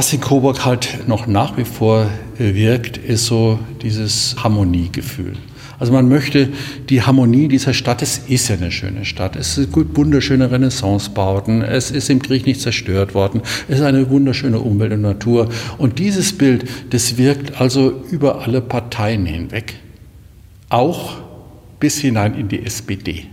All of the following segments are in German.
Was in Coburg halt noch nach wie vor wirkt, ist so dieses Harmoniegefühl. Also man möchte die Harmonie dieser Stadt, es ist ja eine schöne Stadt, es sind wunderschöne Renaissancebauten, es ist im Krieg nicht zerstört worden, es ist eine wunderschöne Umwelt und Natur. Und dieses Bild, das wirkt also über alle Parteien hinweg, auch bis hinein in die SPD.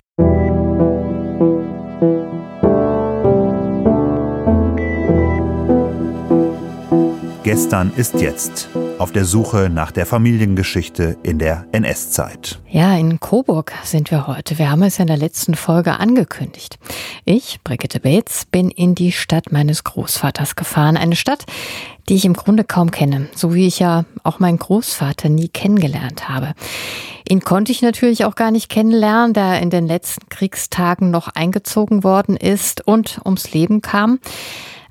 Gestern ist jetzt. Auf der Suche nach der Familiengeschichte in der NS-Zeit. Ja, in Coburg sind wir heute. Wir haben es ja in der letzten Folge angekündigt. Ich, Brigitte Bates, bin in die Stadt meines Großvaters gefahren. Eine Stadt, die ich im Grunde kaum kenne. So wie ich ja auch meinen Großvater nie kennengelernt habe. Ihn konnte ich natürlich auch gar nicht kennenlernen, da er in den letzten Kriegstagen noch eingezogen worden ist und ums Leben kam.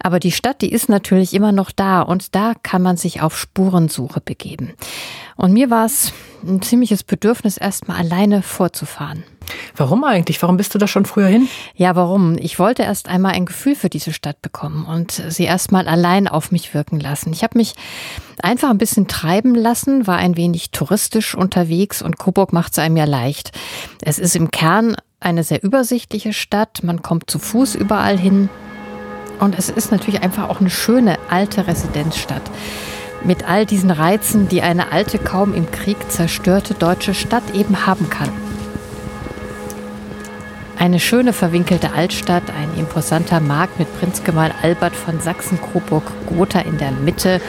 Aber die Stadt, die ist natürlich immer noch da und da kann man sich auf Spurensuche begeben. Und mir war es ein ziemliches Bedürfnis, erstmal alleine vorzufahren. Warum eigentlich? Warum bist du da schon früher hin? Ja, warum? Ich wollte erst einmal ein Gefühl für diese Stadt bekommen und sie erstmal allein auf mich wirken lassen. Ich habe mich einfach ein bisschen treiben lassen, war ein wenig touristisch unterwegs und Coburg macht es einem ja leicht. Es ist im Kern eine sehr übersichtliche Stadt, man kommt zu Fuß überall hin, und es ist natürlich einfach auch eine schöne alte Residenzstadt. Mit all diesen Reizen, die eine alte, kaum im Krieg zerstörte deutsche Stadt eben haben kann. Eine schöne verwinkelte Altstadt, ein imposanter Markt mit Prinzgemahl Albert von Sachsen-Coburg-Gotha in der Mitte,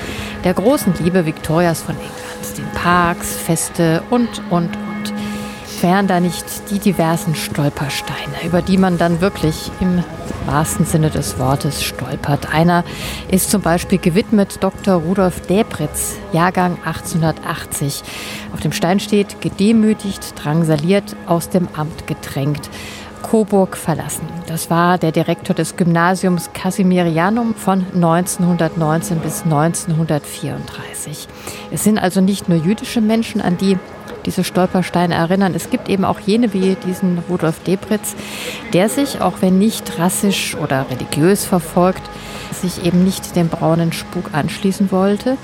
der großen Liebe Viktorias von England, den Parks, Feste und, und, und. Wären da nicht die diversen Stolpersteine, über die man dann wirklich im wahrsten Sinne des Wortes stolpert. Einer ist zum Beispiel gewidmet Dr. Rudolf Debritz, Jahrgang 1880. Auf dem Stein steht, gedemütigt, drangsaliert, aus dem Amt gedrängt. Coburg verlassen. Das war der Direktor des Gymnasiums Casimirianum von 1919 bis 1934. Es sind also nicht nur jüdische Menschen, an die diese Stolpersteine erinnern. Es gibt eben auch jene wie diesen Rudolf Debritz, der sich, auch wenn nicht rassisch oder religiös verfolgt, sich eben nicht dem braunen Spuk anschließen wollte.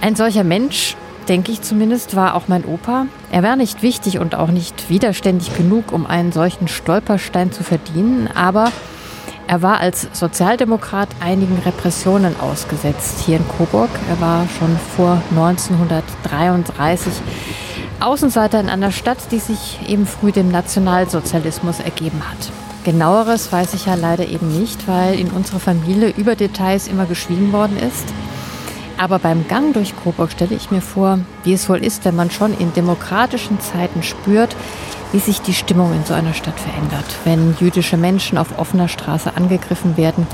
Ein solcher Mensch, denke ich zumindest, war auch mein Opa. Er war nicht wichtig und auch nicht widerständig genug, um einen solchen Stolperstein zu verdienen, aber er war als Sozialdemokrat einigen Repressionen ausgesetzt hier in Coburg. Er war schon vor 1933 Außenseiter in einer Stadt, die sich eben früh dem Nationalsozialismus ergeben hat. Genaueres weiß ich ja leider eben nicht, weil in unserer Familie über Details immer geschwiegen worden ist. Aber beim Gang durch Coburg stelle ich mir vor, wie es wohl ist, wenn man schon in demokratischen Zeiten spürt, wie sich die Stimmung in so einer Stadt verändert, wenn jüdische Menschen auf offener Straße angegriffen werden,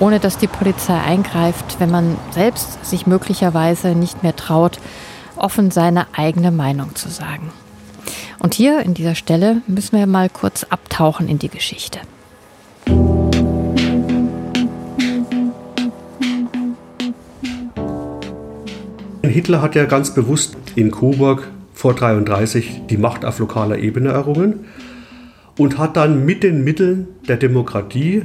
ohne dass die Polizei eingreift, wenn man selbst sich möglicherweise nicht mehr traut, offen seine eigene Meinung zu sagen. Und hier in dieser Stelle müssen wir mal kurz abtauchen in die Geschichte. Hitler hat ja ganz bewusst in Coburg vor 1933 die Macht auf lokaler Ebene errungen und hat dann mit den Mitteln der Demokratie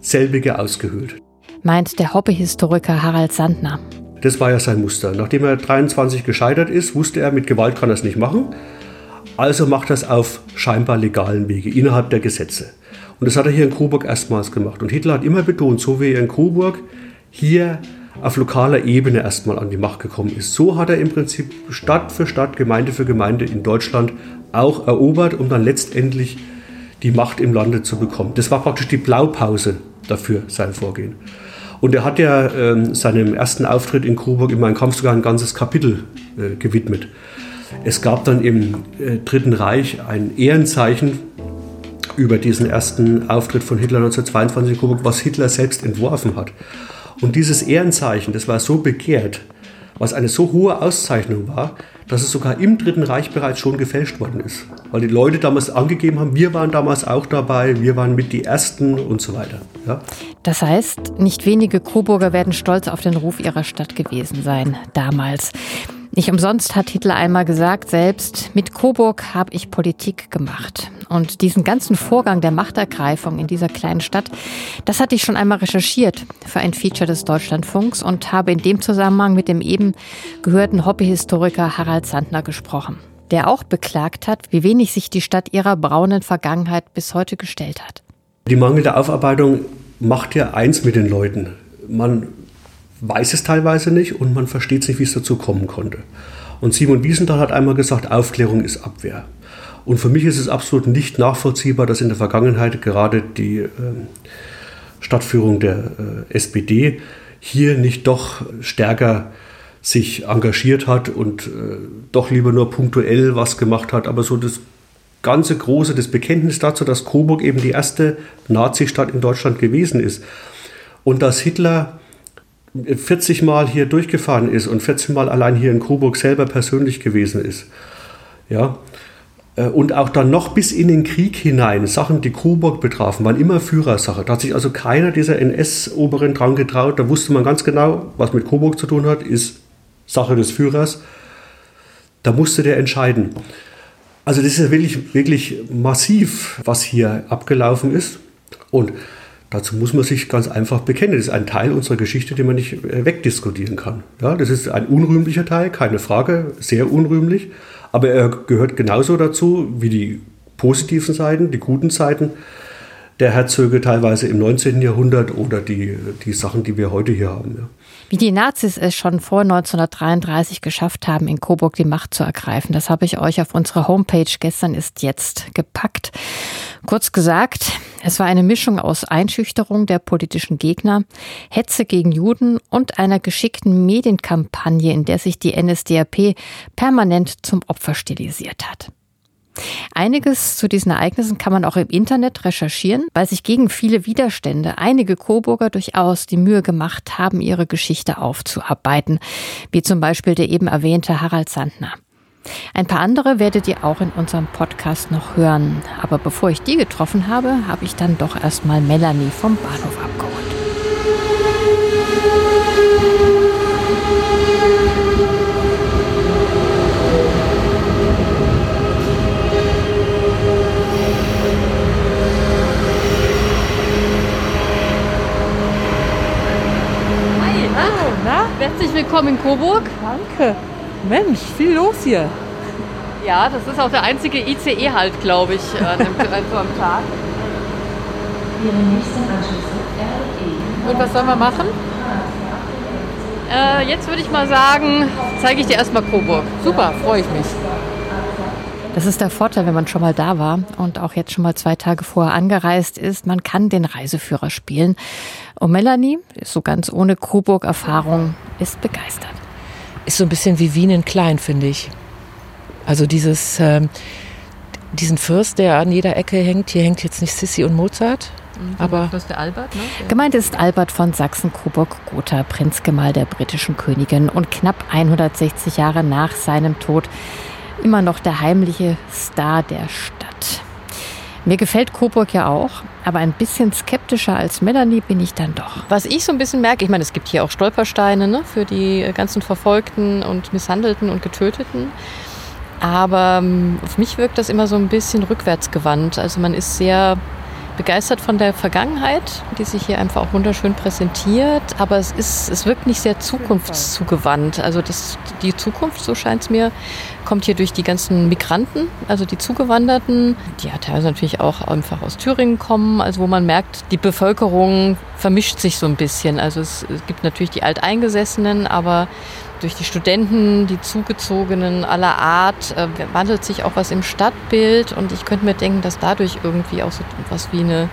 selbige ausgehöhlt. Meint der Hobbyhistoriker Harald Sandner. Das war ja sein Muster. Nachdem er 23 gescheitert ist, wusste er, mit Gewalt kann er es nicht machen. Also macht er es auf scheinbar legalen Wege, innerhalb der Gesetze. Und das hat er hier in Coburg erstmals gemacht. Und Hitler hat immer betont, so wie er in Coburg hier auf lokaler Ebene erstmal an die Macht gekommen ist. So hat er im Prinzip Stadt für Stadt, Gemeinde für Gemeinde in Deutschland auch erobert, um dann letztendlich die Macht im Lande zu bekommen. Das war praktisch die Blaupause dafür, sein Vorgehen. Und er hat ja äh, seinem ersten Auftritt in Coburg in meinem Kampf sogar ein ganzes Kapitel äh, gewidmet. Es gab dann im äh, Dritten Reich ein Ehrenzeichen über diesen ersten Auftritt von Hitler 1922 in Coburg, was Hitler selbst entworfen hat. Und dieses Ehrenzeichen, das war so begehrt, was eine so hohe Auszeichnung war, dass es sogar im Dritten Reich bereits schon gefälscht worden ist. Weil die Leute damals angegeben haben, wir waren damals auch dabei, wir waren mit die Ersten und so weiter. Ja? Das heißt, nicht wenige Coburger werden stolz auf den Ruf ihrer Stadt gewesen sein, damals. Nicht umsonst hat Hitler einmal gesagt, selbst mit Coburg habe ich Politik gemacht. Und diesen ganzen Vorgang der Machtergreifung in dieser kleinen Stadt, das hatte ich schon einmal recherchiert für ein Feature des Deutschlandfunks und habe in dem Zusammenhang mit dem eben gehörten Hobbyhistoriker Harald Sandner gesprochen, der auch beklagt hat, wie wenig sich die Stadt ihrer braunen Vergangenheit bis heute gestellt hat. Die mangelnde Aufarbeitung macht ja eins mit den Leuten. Man weiß es teilweise nicht und man versteht nicht, wie es dazu kommen konnte. Und Simon Wiesenthal hat einmal gesagt, Aufklärung ist Abwehr. Und für mich ist es absolut nicht nachvollziehbar, dass in der Vergangenheit gerade die äh, Stadtführung der äh, SPD hier nicht doch stärker sich engagiert hat und äh, doch lieber nur punktuell was gemacht hat. Aber so das ganze große, das Bekenntnis dazu, dass Coburg eben die erste Nazi-Stadt in Deutschland gewesen ist und dass Hitler 40 Mal hier durchgefahren ist und 14 Mal allein hier in Coburg selber persönlich gewesen ist. Ja, äh, und auch dann noch bis in den Krieg hinein Sachen, die Coburg betrafen, waren immer Führersache. Da hat sich also keiner dieser NS-Oberen dran getraut. Da wusste man ganz genau, was mit Coburg zu tun hat, ist Sache des Führers. Da musste der entscheiden. Also das ist wirklich, wirklich massiv, was hier abgelaufen ist. Und dazu muss man sich ganz einfach bekennen. Das ist ein Teil unserer Geschichte, den man nicht äh, wegdiskutieren kann. Ja, das ist ein unrühmlicher Teil, keine Frage, sehr unrühmlich. Aber er gehört genauso dazu wie die positiven Seiten, die guten Seiten der Herzöge teilweise im 19. Jahrhundert oder die, die Sachen, die wir heute hier haben. Ja. Wie die Nazis es schon vor 1933 geschafft haben, in Coburg die Macht zu ergreifen, das habe ich euch auf unserer Homepage gestern ist jetzt gepackt. Kurz gesagt, es war eine Mischung aus Einschüchterung der politischen Gegner, Hetze gegen Juden und einer geschickten Medienkampagne, in der sich die NSDAP permanent zum Opfer stilisiert hat. Einiges zu diesen Ereignissen kann man auch im Internet recherchieren, weil sich gegen viele Widerstände einige Coburger durchaus die Mühe gemacht haben, ihre Geschichte aufzuarbeiten, wie zum Beispiel der eben erwähnte Harald Sandner. Ein paar andere werdet ihr auch in unserem Podcast noch hören. Aber bevor ich die getroffen habe, habe ich dann doch erstmal Melanie vom Bahnhof abgeholt. Herzlich willkommen in Coburg. Danke. Mensch, viel los hier. Ja, das ist auch der einzige ICE halt, glaube ich, an einem, so am Tag. Und was sollen wir machen? Äh, jetzt würde ich mal sagen, zeige ich dir erstmal Coburg. Super, freue ich mich. Das ist der Vorteil, wenn man schon mal da war und auch jetzt schon mal zwei Tage vorher angereist ist. Man kann den Reiseführer spielen. Und Melanie ist so ganz ohne Coburg-Erfahrung, ist begeistert. Ist so ein bisschen wie Wien in klein, finde ich. Also dieses, ähm, diesen Fürst, der an jeder Ecke hängt. Hier hängt jetzt nicht Sissi und Mozart, mhm. aber Fürst der Albert, ne? Gemeint ist Albert von Sachsen-Coburg-Gotha, Prinzgemahl der britischen Königin und knapp 160 Jahre nach seinem Tod immer noch der heimliche Star der Stadt. Mir gefällt Coburg ja auch, aber ein bisschen skeptischer als Melanie bin ich dann doch. Was ich so ein bisschen merke, ich meine, es gibt hier auch Stolpersteine ne, für die ganzen Verfolgten und Misshandelten und Getöteten. Aber ähm, auf mich wirkt das immer so ein bisschen rückwärtsgewandt. Also man ist sehr begeistert von der Vergangenheit, die sich hier einfach auch wunderschön präsentiert, aber es, ist, es wirkt nicht sehr zukunftszugewandt. Also das, die Zukunft, so scheint es mir, kommt hier durch die ganzen Migranten, also die Zugewanderten, die ja teilweise natürlich auch einfach aus Thüringen kommen, also wo man merkt, die Bevölkerung vermischt sich so ein bisschen. Also es, es gibt natürlich die Alteingesessenen, aber durch die Studenten, die Zugezogenen aller Art, äh, wandelt sich auch was im Stadtbild und ich könnte mir denken, dass dadurch irgendwie auch so etwas wie eine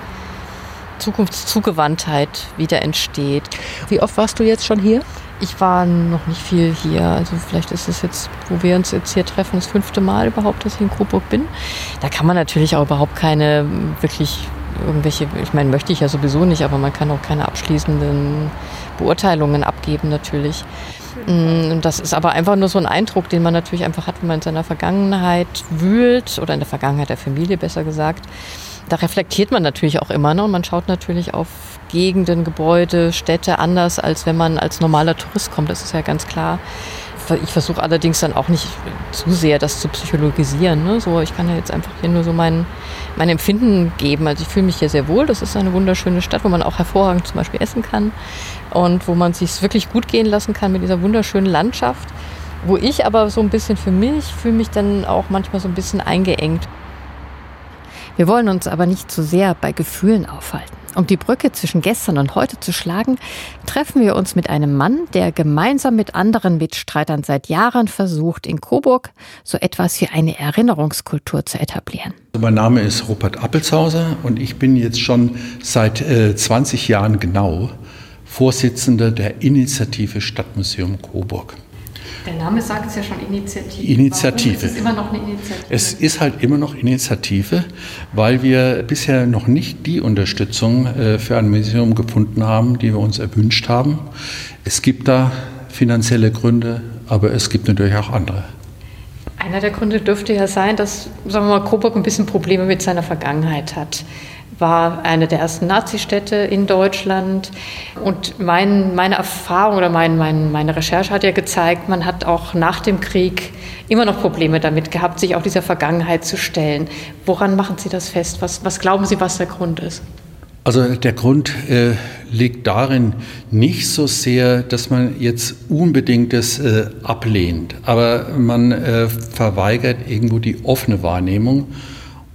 Zukunftszugewandtheit wieder entsteht. Wie oft warst du jetzt schon hier? Ich war noch nicht viel hier. Also vielleicht ist es jetzt, wo wir uns jetzt hier treffen, das fünfte Mal überhaupt, dass ich in Coburg bin. Da kann man natürlich auch überhaupt keine wirklich irgendwelche, ich meine, möchte ich ja sowieso nicht, aber man kann auch keine abschließenden Beurteilungen abgeben natürlich. Mm, das ist aber einfach nur so ein Eindruck, den man natürlich einfach hat, wenn man in seiner Vergangenheit wühlt oder in der Vergangenheit der Familie besser gesagt. Da reflektiert man natürlich auch immer ne? und man schaut natürlich auf Gegenden, Gebäude, Städte anders, als wenn man als normaler Tourist kommt. Das ist ja ganz klar. Ich versuche allerdings dann auch nicht zu sehr das zu psychologisieren. Ne? So, ich kann ja jetzt einfach hier nur so mein, mein Empfinden geben. Also ich fühle mich hier sehr wohl. Das ist eine wunderschöne Stadt, wo man auch hervorragend zum Beispiel essen kann und wo man sich wirklich gut gehen lassen kann mit dieser wunderschönen Landschaft. Wo ich aber so ein bisschen für mich fühle mich dann auch manchmal so ein bisschen eingeengt. Wir wollen uns aber nicht zu sehr bei Gefühlen aufhalten. Um die Brücke zwischen gestern und heute zu schlagen, treffen wir uns mit einem Mann, der gemeinsam mit anderen Mitstreitern seit Jahren versucht, in Coburg so etwas wie eine Erinnerungskultur zu etablieren. Also mein Name ist Rupert Appelshauser und ich bin jetzt schon seit äh, 20 Jahren genau Vorsitzender der Initiative Stadtmuseum Coburg. Der Name sagt es ja schon Initiative. Initiative. Warum ist es immer noch eine Initiative? Es ist halt immer noch Initiative, weil wir bisher noch nicht die Unterstützung äh, für ein Museum gefunden haben, die wir uns erwünscht haben. Es gibt da finanzielle Gründe, aber es gibt natürlich auch andere. Einer der Gründe dürfte ja sein, dass sagen wir mal, Coburg ein bisschen Probleme mit seiner Vergangenheit hat war eine der ersten Nazistädte in Deutschland. Und mein, meine Erfahrung oder mein, mein, meine Recherche hat ja gezeigt, man hat auch nach dem Krieg immer noch Probleme damit gehabt, sich auch dieser Vergangenheit zu stellen. Woran machen Sie das fest? Was, was glauben Sie, was der Grund ist? Also der Grund äh, liegt darin nicht so sehr, dass man jetzt unbedingt das äh, ablehnt, aber man äh, verweigert irgendwo die offene Wahrnehmung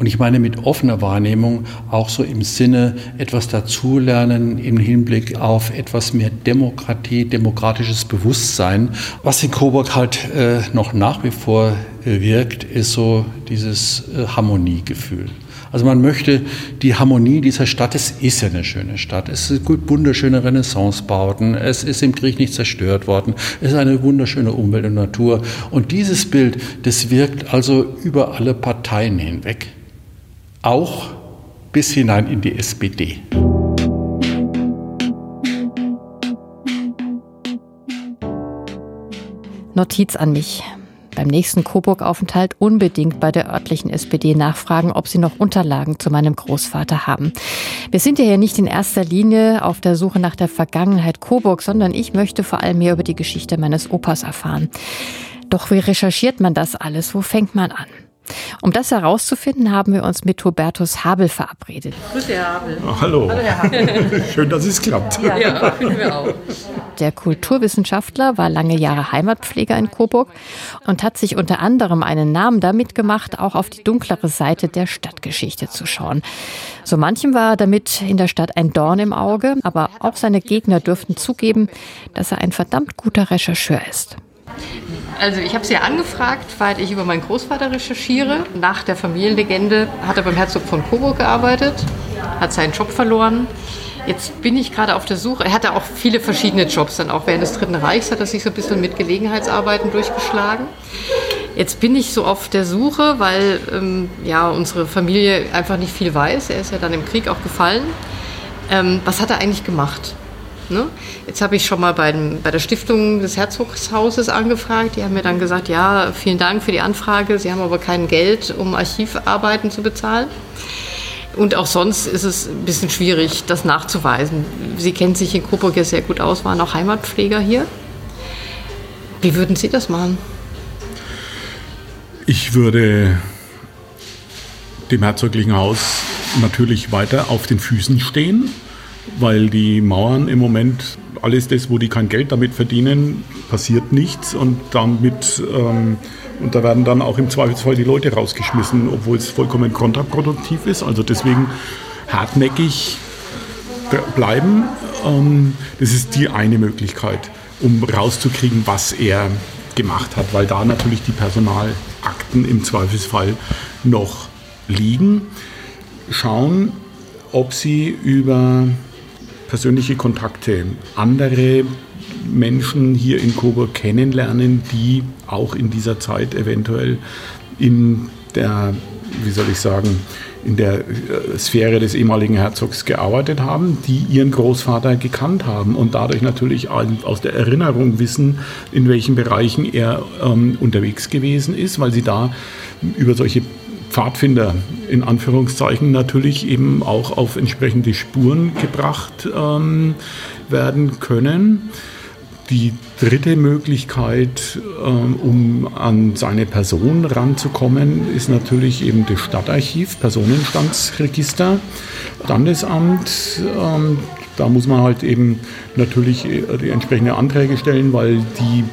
und ich meine mit offener Wahrnehmung auch so im Sinne etwas dazulernen im Hinblick auf etwas mehr Demokratie, demokratisches Bewusstsein. Was in Coburg halt äh, noch nach wie vor äh, wirkt, ist so dieses äh, Harmoniegefühl. Also man möchte die Harmonie dieser Stadt, es ist ja eine schöne Stadt, es sind gut wunderschöne Renaissancebauten, es ist im Krieg nicht zerstört worden, es ist eine wunderschöne Umwelt und Natur. Und dieses Bild, das wirkt also über alle Parteien hinweg auch bis hinein in die SPD. Notiz an mich. Beim nächsten Coburg-Aufenthalt unbedingt bei der örtlichen SPD nachfragen, ob sie noch Unterlagen zu meinem Großvater haben. Wir sind ja hier nicht in erster Linie auf der Suche nach der Vergangenheit Coburg, sondern ich möchte vor allem mehr über die Geschichte meines Opas erfahren. Doch wie recherchiert man das alles? Wo fängt man an? Um das herauszufinden, haben wir uns mit Hubertus Habel verabredet. Grüße, Herr Habel. hallo. hallo Herr Habel. Schön, dass es klappt. Ja, ja, finden wir auch. Der Kulturwissenschaftler war lange Jahre Heimatpfleger in Coburg und hat sich unter anderem einen Namen damit gemacht, auch auf die dunklere Seite der Stadtgeschichte zu schauen. So manchem war damit in der Stadt ein Dorn im Auge, aber auch seine Gegner dürften zugeben, dass er ein verdammt guter Rechercheur ist. Also ich habe sie ja angefragt, weil ich über meinen Großvater recherchiere. Nach der Familienlegende hat er beim Herzog von Coburg gearbeitet, hat seinen Job verloren. Jetzt bin ich gerade auf der Suche. Er hatte auch viele verschiedene Jobs. Dann auch während des Dritten Reichs hat er sich so ein bisschen mit Gelegenheitsarbeiten durchgeschlagen. Jetzt bin ich so auf der Suche, weil ähm, ja unsere Familie einfach nicht viel weiß. Er ist ja dann im Krieg auch gefallen. Ähm, was hat er eigentlich gemacht? Ne? Jetzt habe ich schon mal bei, bei der Stiftung des Herzogshauses angefragt. Die haben mir dann gesagt, ja, vielen Dank für die Anfrage. Sie haben aber kein Geld, um Archivarbeiten zu bezahlen. Und auch sonst ist es ein bisschen schwierig, das nachzuweisen. Sie kennen sich in Coburg ja sehr gut aus, waren auch Heimatpfleger hier. Wie würden Sie das machen? Ich würde dem herzoglichen Haus natürlich weiter auf den Füßen stehen weil die Mauern im Moment, alles das, wo die kein Geld damit verdienen, passiert nichts und damit ähm, und da werden dann auch im Zweifelsfall die Leute rausgeschmissen, obwohl es vollkommen kontraproduktiv ist. Also deswegen hartnäckig bleiben. Ähm, das ist die eine Möglichkeit, um rauszukriegen, was er gemacht hat, weil da natürlich die Personalakten im Zweifelsfall noch liegen. Schauen, ob sie über persönliche Kontakte, andere Menschen hier in Coburg kennenlernen, die auch in dieser Zeit eventuell in der, wie soll ich sagen, in der äh, Sphäre des ehemaligen Herzogs gearbeitet haben, die ihren Großvater gekannt haben und dadurch natürlich aus der Erinnerung wissen, in welchen Bereichen er ähm, unterwegs gewesen ist, weil sie da über solche Pfadfinder in Anführungszeichen natürlich eben auch auf entsprechende Spuren gebracht ähm, werden können. Die dritte Möglichkeit, ähm, um an seine Person ranzukommen, ist natürlich eben das Stadtarchiv, Personenstandsregister, Standesamt. Ähm, da muss man halt eben natürlich äh, die entsprechenden Anträge stellen, weil die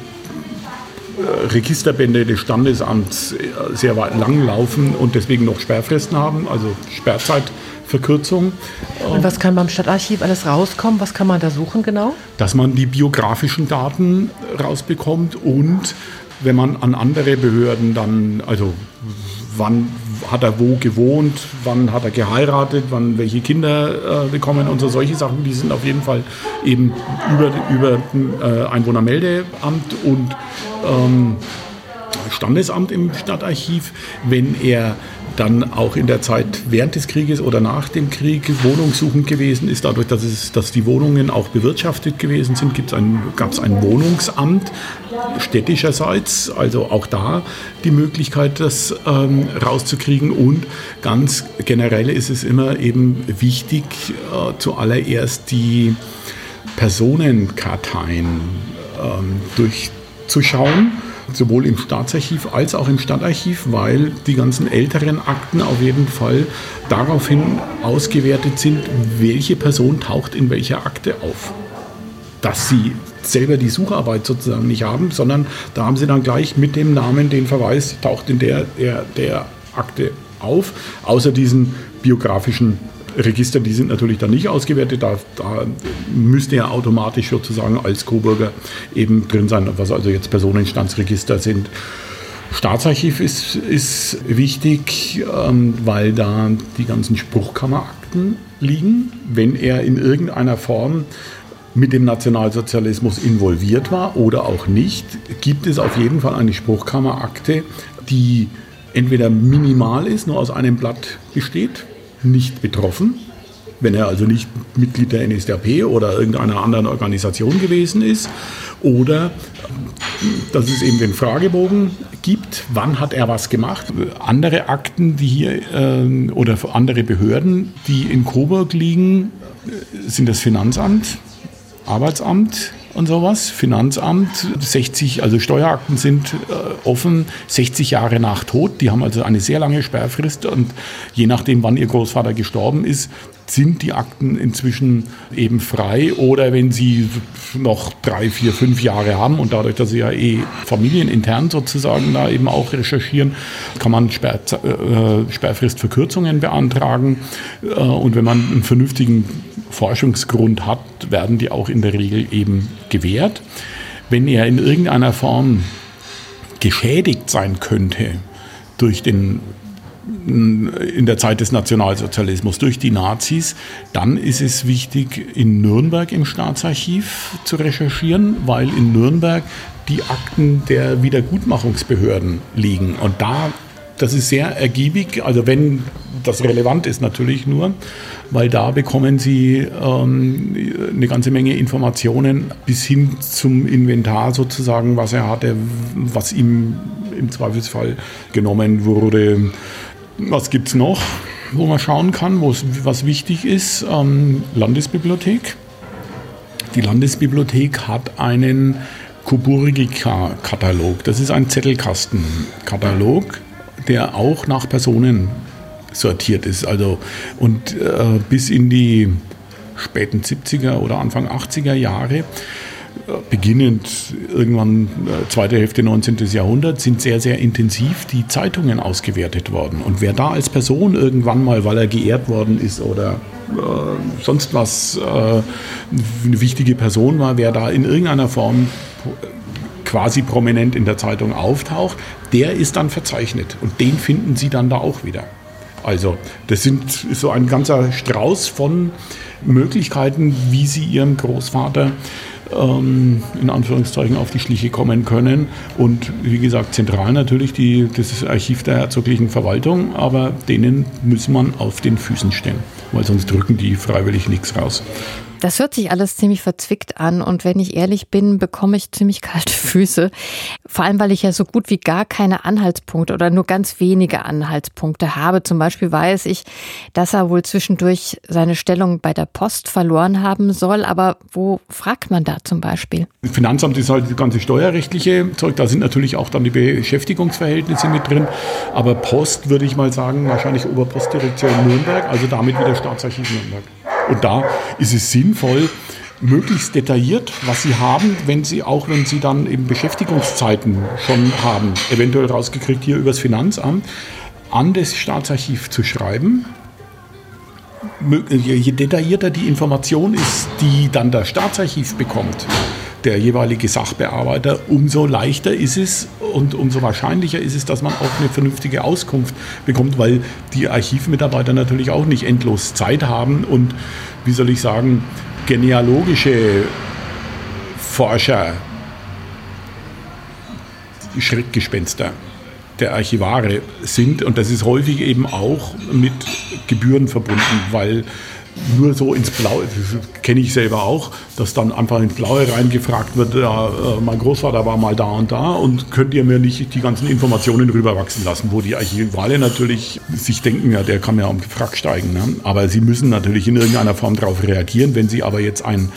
Registerbände des Standesamts äh, sehr lang laufen und deswegen noch Sperrfristen haben, also Sperrzeitverkürzung. Und was kann beim Stadtarchiv alles rauskommen? Was kann man da suchen genau? Dass man die biografischen Daten rausbekommt und wenn man an andere Behörden dann, also wann hat er wo gewohnt, wann hat er geheiratet, wann welche Kinder äh, bekommen und so solche Sachen, die sind auf jeden Fall eben über, über äh, Einwohnermeldeamt und ähm, Standesamt im Stadtarchiv, wenn er dann auch in der Zeit während des Krieges oder nach dem Krieg wohnungssuchend gewesen ist. Dadurch, dass, es, dass die Wohnungen auch bewirtschaftet gewesen sind, gab es ein Wohnungsamt städtischerseits. Also auch da die Möglichkeit, das ähm, rauszukriegen. Und ganz generell ist es immer eben wichtig, äh, zuallererst die Personenkarteien ähm, durchzuschauen sowohl im Staatsarchiv als auch im Stadtarchiv, weil die ganzen älteren Akten auf jeden Fall daraufhin ausgewertet sind, welche Person taucht in welcher Akte auf. Dass sie selber die Sucharbeit sozusagen nicht haben, sondern da haben sie dann gleich mit dem Namen den Verweis, taucht in der, der, der Akte auf, außer diesen biografischen Register, die sind natürlich dann nicht ausgewertet. Da, da müsste er automatisch sozusagen als Coburger eben drin sein, was also jetzt Personenstandsregister sind. Staatsarchiv ist, ist wichtig, ähm, weil da die ganzen Spruchkammerakten liegen. Wenn er in irgendeiner Form mit dem Nationalsozialismus involviert war oder auch nicht, gibt es auf jeden Fall eine Spruchkammerakte, die entweder minimal ist, nur aus einem Blatt besteht, nicht betroffen. Wenn er also nicht Mitglied der NSDAP oder irgendeiner anderen Organisation gewesen ist. Oder dass es eben den Fragebogen gibt, wann hat er was gemacht. Andere Akten, die hier äh, oder andere Behörden, die in Coburg liegen, sind das Finanzamt, Arbeitsamt, und sowas. Finanzamt, 60, also Steuerakten sind äh, offen, 60 Jahre nach Tod. Die haben also eine sehr lange Sperrfrist und je nachdem, wann ihr Großvater gestorben ist, sind die Akten inzwischen eben frei oder wenn sie noch drei, vier, fünf Jahre haben und dadurch, dass sie ja eh familienintern sozusagen da eben auch recherchieren, kann man Sperr, äh, Sperrfristverkürzungen beantragen äh, und wenn man einen vernünftigen Forschungsgrund hat, werden die auch in der Regel eben gewährt. Wenn er in irgendeiner Form geschädigt sein könnte durch den in der Zeit des Nationalsozialismus durch die Nazis, dann ist es wichtig, in Nürnberg im Staatsarchiv zu recherchieren, weil in Nürnberg die Akten der Wiedergutmachungsbehörden liegen. Und da, das ist sehr ergiebig, also wenn das relevant ist natürlich nur, weil da bekommen Sie ähm, eine ganze Menge Informationen bis hin zum Inventar sozusagen, was er hatte, was ihm im Zweifelsfall genommen wurde. Was gibt es noch, wo man schauen kann, was wichtig ist? Ähm, Landesbibliothek. Die Landesbibliothek hat einen Coburgica-Katalog. Das ist ein Zettelkastenkatalog, der auch nach Personen sortiert ist. Also, und äh, bis in die späten 70er oder Anfang 80er Jahre, äh, beginnend irgendwann äh, zweite Hälfte 19. Jahrhundert, sind sehr, sehr intensiv die Zeitungen ausgewertet worden. Und wer da als Person irgendwann mal, weil er geehrt worden ist oder äh, sonst was äh, eine wichtige Person war, wer da in irgendeiner Form quasi prominent in der Zeitung auftaucht, der ist dann verzeichnet. Und den finden Sie dann da auch wieder. Also das sind, so ein ganzer Strauß von Möglichkeiten, wie Sie Ihrem Großvater ähm, in Anführungszeichen auf die Schliche kommen können. Und wie gesagt, zentral natürlich die, das Archiv der herzoglichen Verwaltung, aber denen muss man auf den Füßen stehen, weil sonst drücken die freiwillig nichts raus. Das hört sich alles ziemlich verzwickt an und wenn ich ehrlich bin, bekomme ich ziemlich kalte Füße. Vor allem, weil ich ja so gut wie gar keine Anhaltspunkte oder nur ganz wenige Anhaltspunkte habe. Zum Beispiel weiß ich, dass er wohl zwischendurch seine Stellung bei der Post verloren haben soll. Aber wo fragt man da zum Beispiel? Finanzamt ist halt das ganze steuerrechtliche Zeug. Da sind natürlich auch dann die Beschäftigungsverhältnisse mit drin. Aber Post würde ich mal sagen, wahrscheinlich Oberpostdirektion Nürnberg, also damit wieder Staatsarchiv Nürnberg. Und da ist es sinnvoll, möglichst detailliert, was sie haben, wenn sie auch wenn sie dann eben Beschäftigungszeiten schon haben, eventuell rausgekriegt hier übers Finanzamt, an das Staatsarchiv zu schreiben. Je detaillierter die Information ist, die dann das Staatsarchiv bekommt, der jeweilige Sachbearbeiter, umso leichter ist es und umso wahrscheinlicher ist es, dass man auch eine vernünftige Auskunft bekommt, weil die Archivmitarbeiter natürlich auch nicht endlos Zeit haben und, wie soll ich sagen, genealogische Forscher, Schreckgespenster der Archivare sind. Und das ist häufig eben auch mit Gebühren verbunden, weil nur so ins Blaue, das kenne ich selber auch, dass dann einfach ins Blaue reingefragt wird, ja, äh, mein Großvater war mal da und da und könnt ihr mir nicht die ganzen Informationen rüberwachsen lassen, wo die Archivale natürlich sich denken, ja, der kann ja am Frack steigen. Ne? Aber sie müssen natürlich in irgendeiner Form darauf reagieren. Wenn sie aber jetzt ein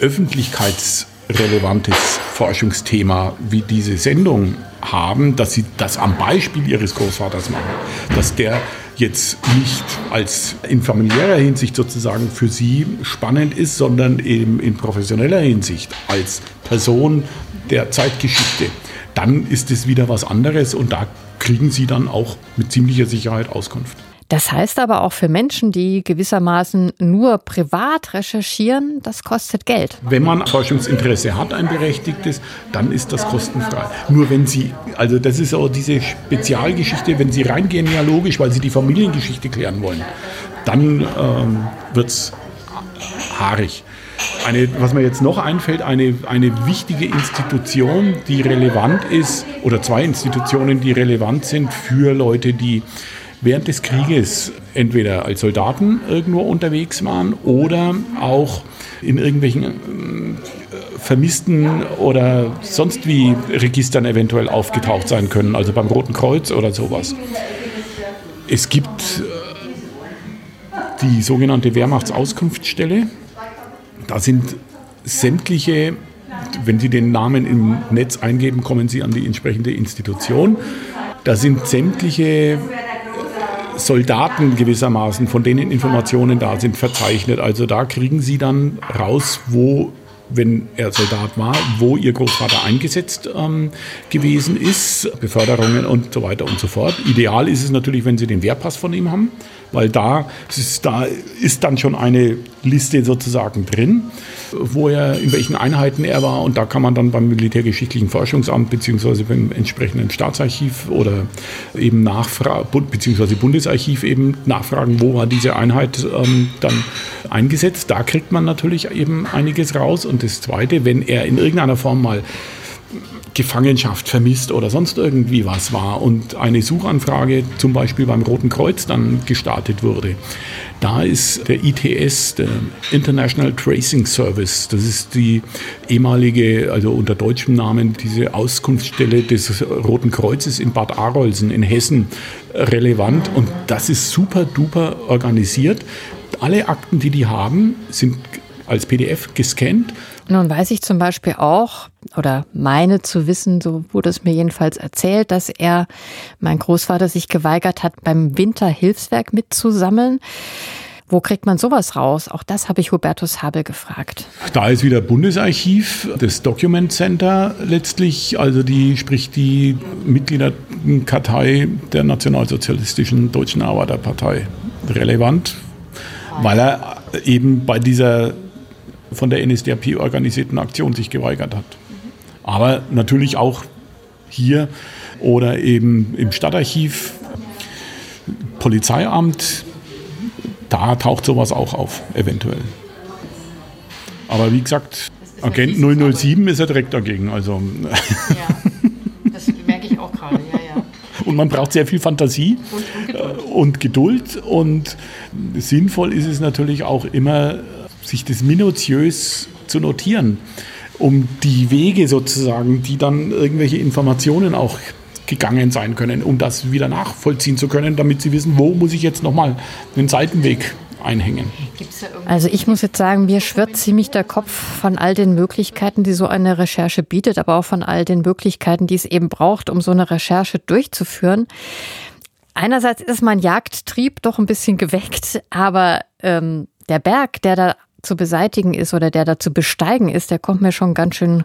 öffentlichkeitsrelevantes Forschungsthema wie diese Sendung haben, dass sie das am Beispiel ihres Großvaters machen, dass der jetzt nicht als in familiärer Hinsicht sozusagen für sie spannend ist, sondern eben in professioneller Hinsicht als Person der Zeitgeschichte, dann ist es wieder was anderes und da kriegen sie dann auch mit ziemlicher Sicherheit Auskunft. Das heißt aber auch für Menschen, die gewissermaßen nur privat recherchieren, das kostet Geld. Wenn man Forschungsinteresse hat, ein berechtigtes, dann ist das kostenfrei. Nur wenn Sie, also das ist auch diese Spezialgeschichte, wenn Sie rein genealogisch, weil Sie die Familiengeschichte klären wollen, dann ähm, wird es haarig. Eine, was mir jetzt noch einfällt, eine, eine wichtige Institution, die relevant ist, oder zwei Institutionen, die relevant sind für Leute, die während des Krieges entweder als Soldaten irgendwo unterwegs waren oder auch in irgendwelchen äh, Vermissten oder sonst wie Registern eventuell aufgetaucht sein können, also beim Roten Kreuz oder sowas. Es gibt äh, die sogenannte Wehrmachtsauskunftsstelle. Da sind sämtliche, wenn Sie den Namen im Netz eingeben, kommen Sie an die entsprechende Institution. Da sind sämtliche Soldaten gewissermaßen, von denen Informationen da sind, verzeichnet. Also da kriegen Sie dann raus, wo wenn er Soldat war, wo ihr Großvater eingesetzt ähm, gewesen ist, Beförderungen und so weiter und so fort. Ideal ist es natürlich, wenn Sie den Wehrpass von ihm haben weil da ist, da ist dann schon eine Liste sozusagen drin, wo er, in welchen Einheiten er war und da kann man dann beim Militärgeschichtlichen Forschungsamt beziehungsweise beim entsprechenden Staatsarchiv oder eben nachfragen, beziehungsweise Bundesarchiv eben nachfragen, wo war diese Einheit ähm, dann eingesetzt. Da kriegt man natürlich eben einiges raus und das Zweite, wenn er in irgendeiner Form mal Gefangenschaft vermisst oder sonst irgendwie was war und eine Suchanfrage zum Beispiel beim Roten Kreuz dann gestartet wurde. Da ist der ITS, der International Tracing Service, das ist die ehemalige, also unter deutschem Namen, diese Auskunftsstelle des Roten Kreuzes in Bad Arolsen in Hessen relevant und das ist super duper organisiert. Alle Akten, die die haben, sind als PDF gescannt. Nun weiß ich zum Beispiel auch, oder meine zu wissen, so wurde es mir jedenfalls erzählt, dass er, mein Großvater, sich geweigert hat, beim Winterhilfswerk mitzusammeln. Wo kriegt man sowas raus? Auch das habe ich Hubertus Habel gefragt. Da ist wieder Bundesarchiv, das Document Center letztlich, also die, sprich die Mitgliederkartei der Nationalsozialistischen Deutschen Arbeiterpartei relevant, weil er eben bei dieser von der NSDAP organisierten Aktion sich geweigert hat. Aber natürlich auch hier oder eben im Stadtarchiv, Polizeiamt, da taucht sowas auch auf, eventuell. Aber wie gesagt, Agent 007 ist ja direkt dagegen. Also. Ja, das merke ich auch gerade, ja, ja. Und man braucht sehr viel Fantasie und, und, Geduld. und Geduld. Und sinnvoll ist es natürlich auch immer, sich das minutiös zu notieren, um die Wege sozusagen, die dann irgendwelche Informationen auch gegangen sein können, um das wieder nachvollziehen zu können, damit sie wissen, wo muss ich jetzt nochmal einen Seitenweg einhängen. Also ich muss jetzt sagen, mir schwirrt ziemlich der Kopf von all den Möglichkeiten, die so eine Recherche bietet, aber auch von all den Möglichkeiten, die es eben braucht, um so eine Recherche durchzuführen. Einerseits ist mein Jagdtrieb doch ein bisschen geweckt, aber ähm, der Berg, der da zu beseitigen ist oder der da zu besteigen ist, der kommt mir schon ganz schön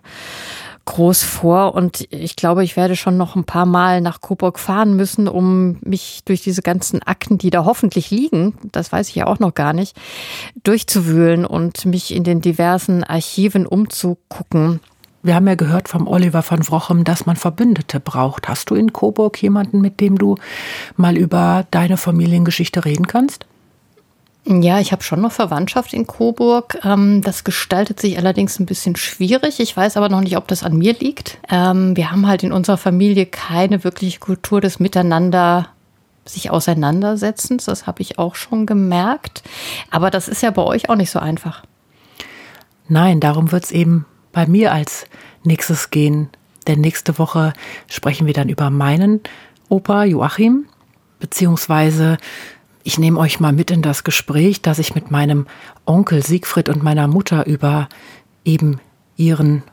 groß vor und ich glaube, ich werde schon noch ein paar Mal nach Coburg fahren müssen, um mich durch diese ganzen Akten, die da hoffentlich liegen, das weiß ich ja auch noch gar nicht, durchzuwühlen und mich in den diversen Archiven umzugucken. Wir haben ja gehört vom Oliver von Wrochem, dass man Verbündete braucht. Hast du in Coburg jemanden, mit dem du mal über deine Familiengeschichte reden kannst? Ja, ich habe schon noch Verwandtschaft in Coburg. Ähm, das gestaltet sich allerdings ein bisschen schwierig. Ich weiß aber noch nicht, ob das an mir liegt. Ähm, wir haben halt in unserer Familie keine wirkliche Kultur des Miteinander sich auseinandersetzens. Das habe ich auch schon gemerkt. Aber das ist ja bei euch auch nicht so einfach. Nein, darum wird es eben bei mir als nächstes gehen. Denn nächste Woche sprechen wir dann über meinen Opa Joachim, beziehungsweise ich nehme euch mal mit in das Gespräch, das ich mit meinem Onkel Siegfried und meiner Mutter über eben ihren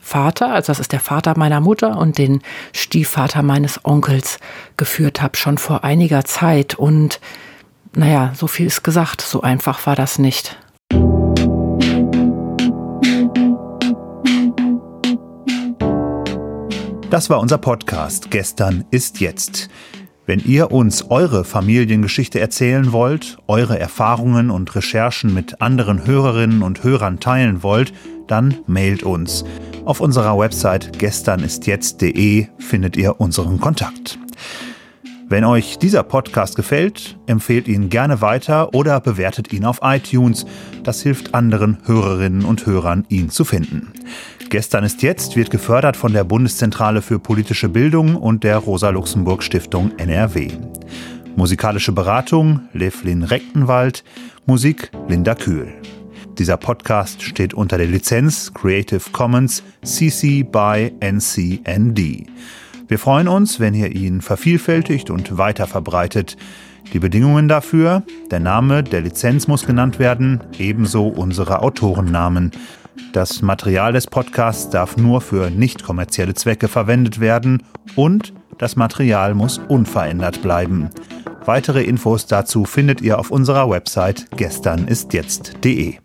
Vater, also das ist der Vater meiner Mutter und den Stiefvater meines Onkels geführt habe, schon vor einiger Zeit. Und naja, so viel ist gesagt, so einfach war das nicht. Das war unser Podcast Gestern ist jetzt. Wenn ihr uns eure Familiengeschichte erzählen wollt, eure Erfahrungen und Recherchen mit anderen Hörerinnen und Hörern teilen wollt, dann mailt uns. Auf unserer Website gesternistjetzt.de findet ihr unseren Kontakt. Wenn euch dieser Podcast gefällt, empfehlt ihn gerne weiter oder bewertet ihn auf iTunes. Das hilft anderen Hörerinnen und Hörern, ihn zu finden. Gestern ist jetzt wird gefördert von der Bundeszentrale für politische Bildung und der Rosa-Luxemburg-Stiftung NRW. Musikalische Beratung Levlin Rechtenwald, Musik Linda Kühl. Dieser Podcast steht unter der Lizenz Creative Commons CC by NCND. Wir freuen uns, wenn ihr ihn vervielfältigt und weiter verbreitet. Die Bedingungen dafür, der Name der Lizenz muss genannt werden, ebenso unsere Autorennamen. Das Material des Podcasts darf nur für nicht kommerzielle Zwecke verwendet werden und das Material muss unverändert bleiben. Weitere Infos dazu findet ihr auf unserer Website gesternistjetzt.de.